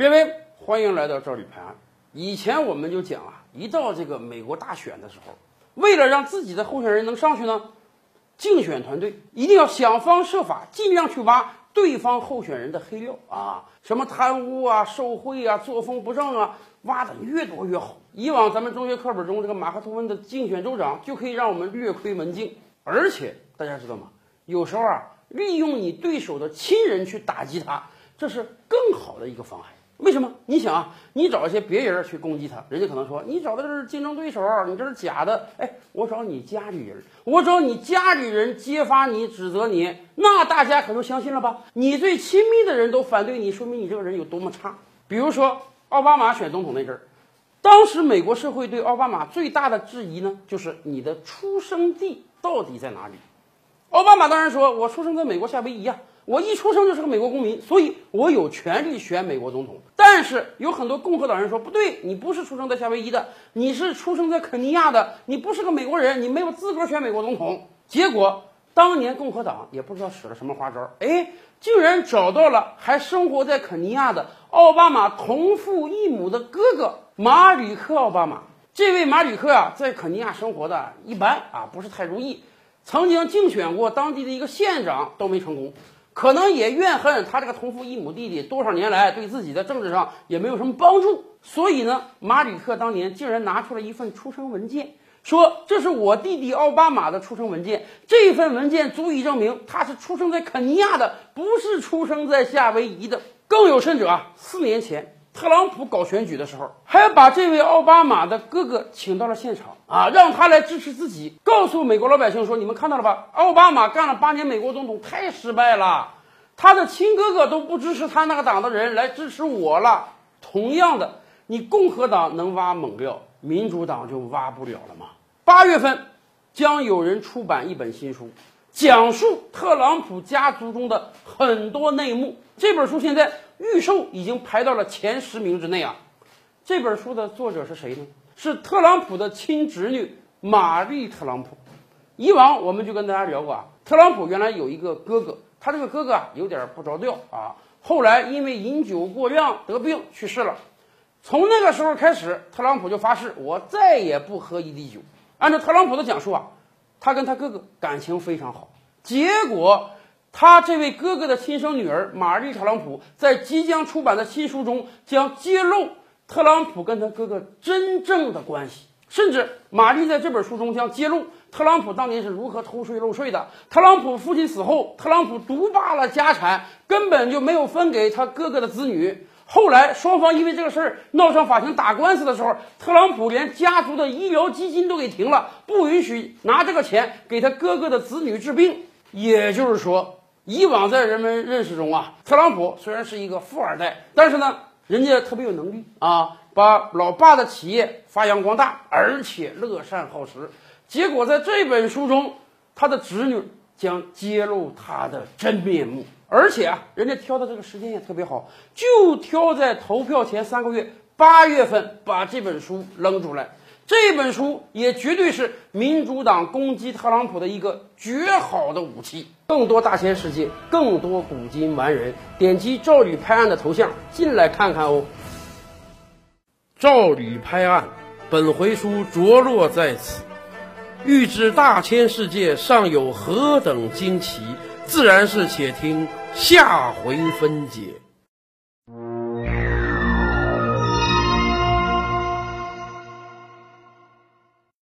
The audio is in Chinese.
列位，欢迎来到赵李拍案。以前我们就讲啊，一到这个美国大选的时候，为了让自己的候选人能上去呢，竞选团队一定要想方设法，尽量去挖对方候选人的黑料啊，什么贪污啊、受贿啊、作风不正啊，挖的越多越好。以往咱们中学课本中这个马克吐温的竞选州长就可以让我们略窥门径，而且大家知道吗？有时候啊，利用你对手的亲人去打击他，这是更好的一个方案。为什么？你想啊，你找一些别人去攻击他，人家可能说你找的这是竞争对手，你这是假的。哎，我找你家里人，我找你家里人揭发你、指责你，那大家可就相信了吧？你最亲密的人都反对你，说明你这个人有多么差。比如说奥巴马选总统那阵儿，当时美国社会对奥巴马最大的质疑呢，就是你的出生地到底在哪里？奥巴马当然说，我出生在美国夏威夷呀。我一出生就是个美国公民，所以我有权利选美国总统。但是有很多共和党人说不对，你不是出生在夏威夷的，你是出生在肯尼亚的，你不是个美国人，你没有资格选美国总统。结果当年共和党也不知道使了什么花招，哎，竟然找到了还生活在肯尼亚的奥巴马同父异母的哥哥马吕克·奥巴马。这位马吕克啊，在肯尼亚生活的一般啊，不是太如意，曾经竞选过当地的一个县长都没成功。可能也怨恨他这个同父异母弟弟多少年来对自己的政治上也没有什么帮助，所以呢，马里克当年竟然拿出了一份出生文件，说这是我弟弟奥巴马的出生文件，这份文件足以证明他是出生在肯尼亚的，不是出生在夏威夷的。更有甚者啊，四年前。特朗普搞选举的时候，还把这位奥巴马的哥哥请到了现场啊，让他来支持自己，告诉美国老百姓说：“你们看到了吧？奥巴马干了八年美国总统，太失败了，他的亲哥哥都不支持他那个党的人来支持我了。同样的，你共和党能挖猛料，民主党就挖不了了吗？”八月份将有人出版一本新书，讲述特朗普家族中的很多内幕。这本书现在。预售已经排到了前十名之内啊！这本书的作者是谁呢？是特朗普的亲侄女玛丽·特朗普。以往我们就跟大家聊过啊，特朗普原来有一个哥哥，他这个哥哥啊有点不着调啊，后来因为饮酒过量得病去世了。从那个时候开始，特朗普就发誓我再也不喝一滴酒。按照特朗普的讲述啊，他跟他哥哥感情非常好，结果。他这位哥哥的亲生女儿玛丽·特朗普在即将出版的新书中将揭露特朗普跟他哥哥真正的关系，甚至玛丽在这本书中将揭露特朗普当年是如何偷税漏税的。特朗普父亲死后，特朗普独霸了家产，根本就没有分给他哥哥的子女。后来双方因为这个事儿闹上法庭打官司的时候，特朗普连家族的医疗基金都给停了，不允许拿这个钱给他哥哥的子女治病。也就是说。以往在人们认识中啊，特朗普虽然是一个富二代，但是呢，人家特别有能力啊，把老爸的企业发扬光大，而且乐善好施。结果在这本书中，他的侄女将揭露他的真面目，而且啊，人家挑的这个时间也特别好，就挑在投票前三个月，八月份把这本书扔出来。这本书也绝对是民主党攻击特朗普的一个绝好的武器。更多大千世界，更多古今完人，点击赵吕拍案的头像进来看看哦。赵吕拍案，本回书着落在此。欲知大千世界尚有何等惊奇，自然是且听下回分解。